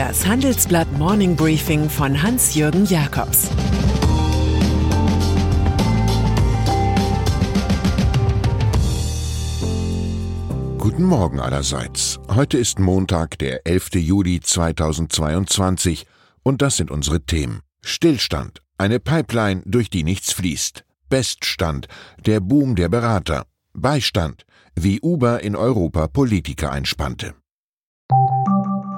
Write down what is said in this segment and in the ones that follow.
Das Handelsblatt Morning Briefing von Hans-Jürgen Jakobs Guten Morgen allerseits. Heute ist Montag, der 11. Juli 2022 und das sind unsere Themen. Stillstand, eine Pipeline, durch die nichts fließt. Beststand, der Boom der Berater. Beistand, wie Uber in Europa Politiker einspannte.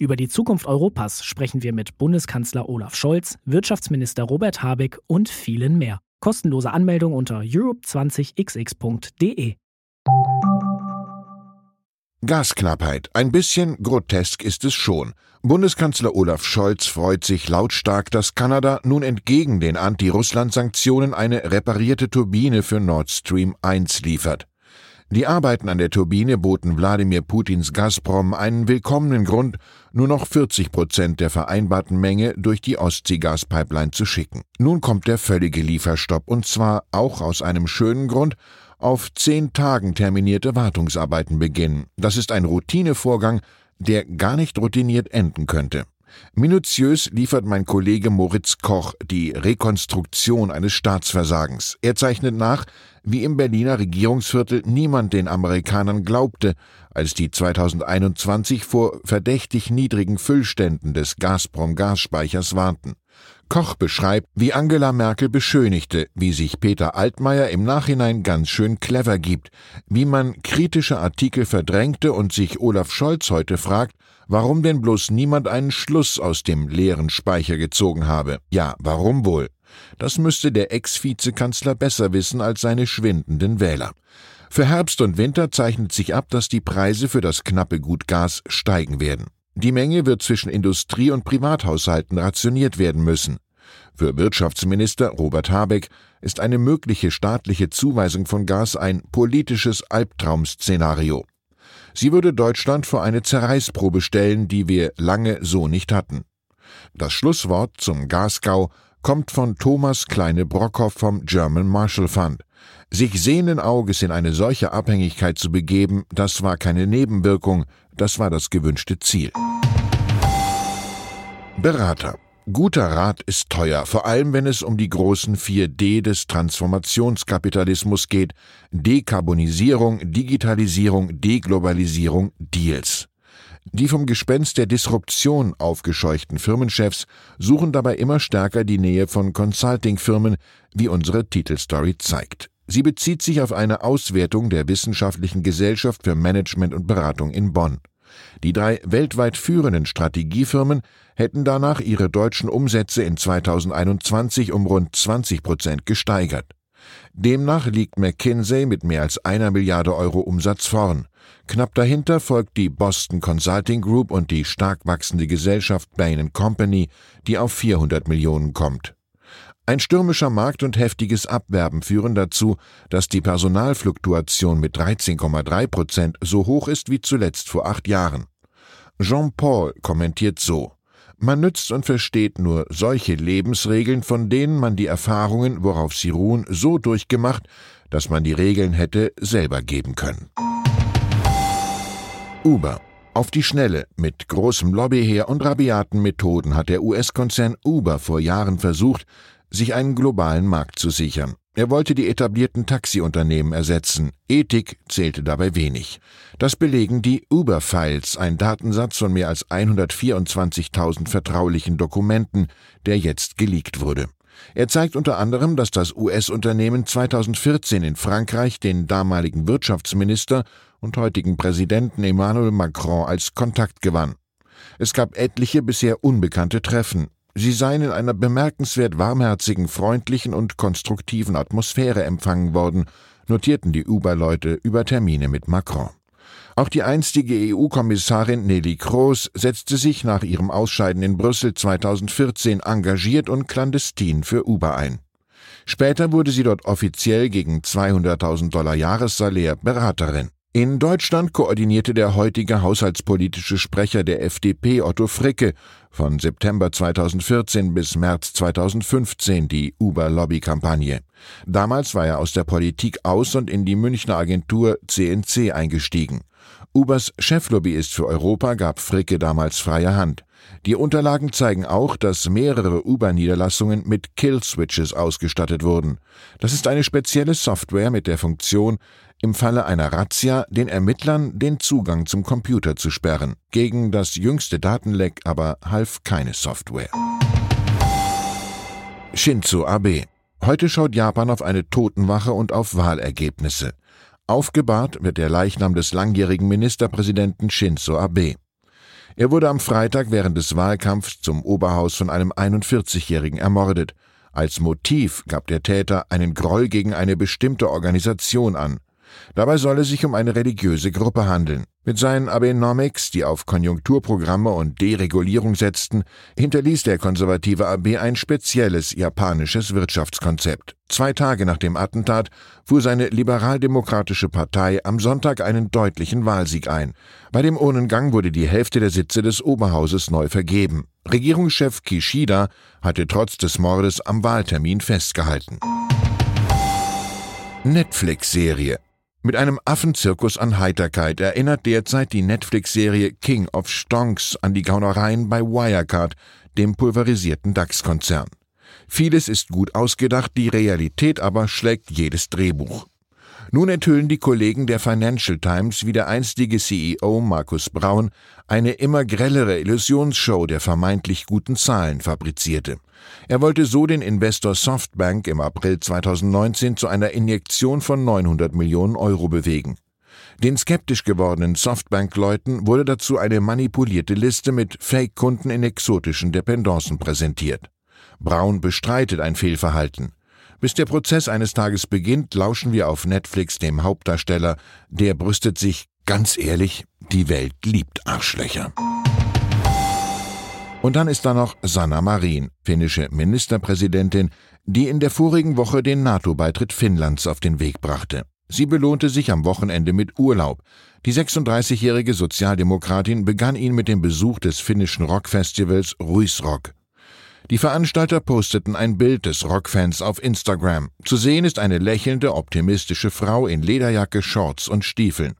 Über die Zukunft Europas sprechen wir mit Bundeskanzler Olaf Scholz, Wirtschaftsminister Robert Habeck und vielen mehr. Kostenlose Anmeldung unter europe20xx.de. Gasknappheit. Ein bisschen grotesk ist es schon. Bundeskanzler Olaf Scholz freut sich lautstark, dass Kanada nun entgegen den Anti-Russland-Sanktionen eine reparierte Turbine für Nord Stream 1 liefert. Die Arbeiten an der Turbine boten Wladimir Putins Gazprom einen willkommenen Grund, nur noch 40 Prozent der vereinbarten Menge durch die Ostseegaspipeline zu schicken. Nun kommt der völlige Lieferstopp und zwar auch aus einem schönen Grund, auf zehn Tagen terminierte Wartungsarbeiten beginnen. Das ist ein Routinevorgang, der gar nicht routiniert enden könnte. Minutiös liefert mein Kollege Moritz Koch die Rekonstruktion eines Staatsversagens. Er zeichnet nach, wie im Berliner Regierungsviertel niemand den Amerikanern glaubte, als die 2021 vor verdächtig niedrigen Füllständen des Gazprom-Gasspeichers warnten. Koch beschreibt, wie Angela Merkel beschönigte, wie sich Peter Altmaier im Nachhinein ganz schön clever gibt, wie man kritische Artikel verdrängte und sich Olaf Scholz heute fragt, warum denn bloß niemand einen Schluss aus dem leeren Speicher gezogen habe. Ja, warum wohl? Das müsste der Ex-Vizekanzler besser wissen als seine schwindenden Wähler. Für Herbst und Winter zeichnet sich ab, dass die Preise für das knappe Gut Gas steigen werden. Die Menge wird zwischen Industrie- und Privathaushalten rationiert werden müssen. Für Wirtschaftsminister Robert Habeck ist eine mögliche staatliche Zuweisung von Gas ein politisches Albtraum-Szenario. Sie würde Deutschland vor eine Zerreißprobe stellen, die wir lange so nicht hatten. Das Schlusswort zum Gasgau kommt von Thomas Kleine-Brockhoff vom German Marshall Fund. Sich sehenden Auges in eine solche Abhängigkeit zu begeben, das war keine Nebenwirkung, das war das gewünschte Ziel. Berater. Guter Rat ist teuer, vor allem wenn es um die großen 4D des Transformationskapitalismus geht. Dekarbonisierung, Digitalisierung, Deglobalisierung, Deals. Die vom Gespenst der Disruption aufgescheuchten Firmenchefs suchen dabei immer stärker die Nähe von Consulting-Firmen, wie unsere Titelstory zeigt. Sie bezieht sich auf eine Auswertung der Wissenschaftlichen Gesellschaft für Management und Beratung in Bonn. Die drei weltweit führenden Strategiefirmen hätten danach ihre deutschen Umsätze in 2021 um rund 20 Prozent gesteigert. Demnach liegt McKinsey mit mehr als einer Milliarde Euro Umsatz vorn. Knapp dahinter folgt die Boston Consulting Group und die stark wachsende Gesellschaft Bain Company, die auf 400 Millionen kommt. Ein stürmischer Markt und heftiges Abwerben führen dazu, dass die Personalfluktuation mit 13,3 Prozent so hoch ist wie zuletzt vor acht Jahren. Jean Paul kommentiert so Man nützt und versteht nur solche Lebensregeln, von denen man die Erfahrungen, worauf sie ruhen, so durchgemacht, dass man die Regeln hätte selber geben können. Uber auf die Schnelle, mit großem Lobbyheer und rabiaten Methoden hat der US-Konzern Uber vor Jahren versucht, sich einen globalen Markt zu sichern. Er wollte die etablierten Taxiunternehmen ersetzen. Ethik zählte dabei wenig. Das belegen die Uber-Files, ein Datensatz von mehr als 124.000 vertraulichen Dokumenten, der jetzt geleakt wurde. Er zeigt unter anderem, dass das US-Unternehmen 2014 in Frankreich den damaligen Wirtschaftsminister und heutigen Präsidenten Emmanuel Macron als Kontakt gewann. Es gab etliche bisher unbekannte Treffen. Sie seien in einer bemerkenswert warmherzigen, freundlichen und konstruktiven Atmosphäre empfangen worden, notierten die Uber-Leute über Termine mit Macron. Auch die einstige EU-Kommissarin Nelly Kroes setzte sich nach ihrem Ausscheiden in Brüssel 2014 engagiert und clandestin für Uber ein. Später wurde sie dort offiziell gegen 200.000 Dollar Jahressalär Beraterin. In Deutschland koordinierte der heutige haushaltspolitische Sprecher der FDP Otto Fricke von September 2014 bis März 2015 die Uber-Lobby-Kampagne. Damals war er aus der Politik aus und in die Münchner Agentur CNC eingestiegen. Ubers Cheflobbyist für Europa gab Fricke damals freie Hand. Die Unterlagen zeigen auch, dass mehrere Uber-Niederlassungen mit Kill-Switches ausgestattet wurden. Das ist eine spezielle Software mit der Funktion, im Falle einer Razzia den Ermittlern den Zugang zum Computer zu sperren. Gegen das jüngste Datenleck aber half keine Software. Shinzo Abe. Heute schaut Japan auf eine Totenwache und auf Wahlergebnisse. Aufgebahrt wird der Leichnam des langjährigen Ministerpräsidenten Shinzo Abe. Er wurde am Freitag während des Wahlkampfs zum Oberhaus von einem 41-Jährigen ermordet. Als Motiv gab der Täter einen Groll gegen eine bestimmte Organisation an. Dabei soll es sich um eine religiöse Gruppe handeln. Mit seinen Abenomics, die auf Konjunkturprogramme und Deregulierung setzten, hinterließ der konservative AB ein spezielles japanisches Wirtschaftskonzept. Zwei Tage nach dem Attentat fuhr seine liberaldemokratische Partei am Sonntag einen deutlichen Wahlsieg ein. Bei dem Urnengang wurde die Hälfte der Sitze des Oberhauses neu vergeben. Regierungschef Kishida hatte trotz des Mordes am Wahltermin festgehalten. Netflix-Serie mit einem Affenzirkus an Heiterkeit erinnert derzeit die Netflix-Serie King of Stonks an die Gaunereien bei Wirecard, dem pulverisierten DAX-Konzern. Vieles ist gut ausgedacht, die Realität aber schlägt jedes Drehbuch. Nun enthüllen die Kollegen der Financial Times, wie der einstige CEO Markus Braun eine immer grellere Illusionsshow der vermeintlich guten Zahlen fabrizierte. Er wollte so den Investor Softbank im April 2019 zu einer Injektion von 900 Millionen Euro bewegen. Den skeptisch gewordenen Softbank-Leuten wurde dazu eine manipulierte Liste mit Fake-Kunden in exotischen Dependancen präsentiert. Braun bestreitet ein Fehlverhalten. Bis der Prozess eines Tages beginnt, lauschen wir auf Netflix dem Hauptdarsteller, der brüstet sich, ganz ehrlich, die Welt liebt Arschlöcher. Und dann ist da noch Sanna Marin, finnische Ministerpräsidentin, die in der vorigen Woche den NATO-Beitritt Finnlands auf den Weg brachte. Sie belohnte sich am Wochenende mit Urlaub. Die 36-jährige Sozialdemokratin begann ihn mit dem Besuch des finnischen Rockfestivals Ruisrock. Die Veranstalter posteten ein Bild des Rockfans auf Instagram. Zu sehen ist eine lächelnde, optimistische Frau in Lederjacke, Shorts und Stiefeln.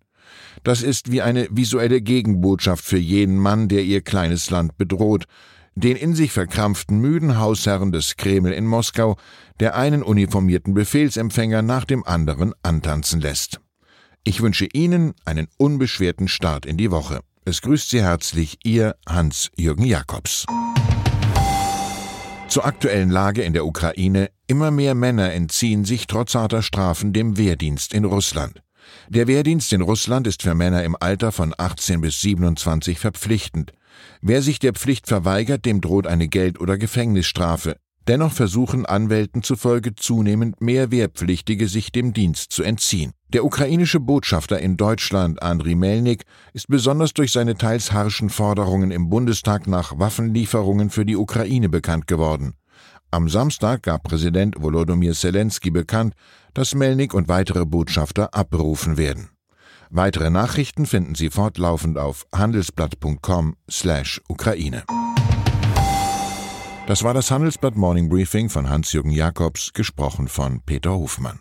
Das ist wie eine visuelle Gegenbotschaft für jeden Mann, der ihr kleines Land bedroht, den in sich verkrampften müden Hausherren des Kreml in Moskau, der einen uniformierten Befehlsempfänger nach dem anderen antanzen lässt. Ich wünsche Ihnen einen unbeschwerten Start in die Woche. Es grüßt Sie herzlich Ihr Hans-Jürgen Jakobs. Zur aktuellen Lage in der Ukraine. Immer mehr Männer entziehen sich trotz harter Strafen dem Wehrdienst in Russland. Der Wehrdienst in Russland ist für Männer im Alter von 18 bis 27 verpflichtend. Wer sich der Pflicht verweigert, dem droht eine Geld- oder Gefängnisstrafe. Dennoch versuchen Anwälten zufolge zunehmend mehr Wehrpflichtige sich dem Dienst zu entziehen. Der ukrainische Botschafter in Deutschland, Andriy Melnik, ist besonders durch seine teils harschen Forderungen im Bundestag nach Waffenlieferungen für die Ukraine bekannt geworden. Am Samstag gab Präsident Volodymyr Zelensky bekannt, dass Melnik und weitere Botschafter abberufen werden. Weitere Nachrichten finden Sie fortlaufend auf handelsblatt.com/Ukraine. Das war das Handelsblatt Morning Briefing von Hans-Jürgen Jakobs, gesprochen von Peter Hofmann.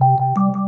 you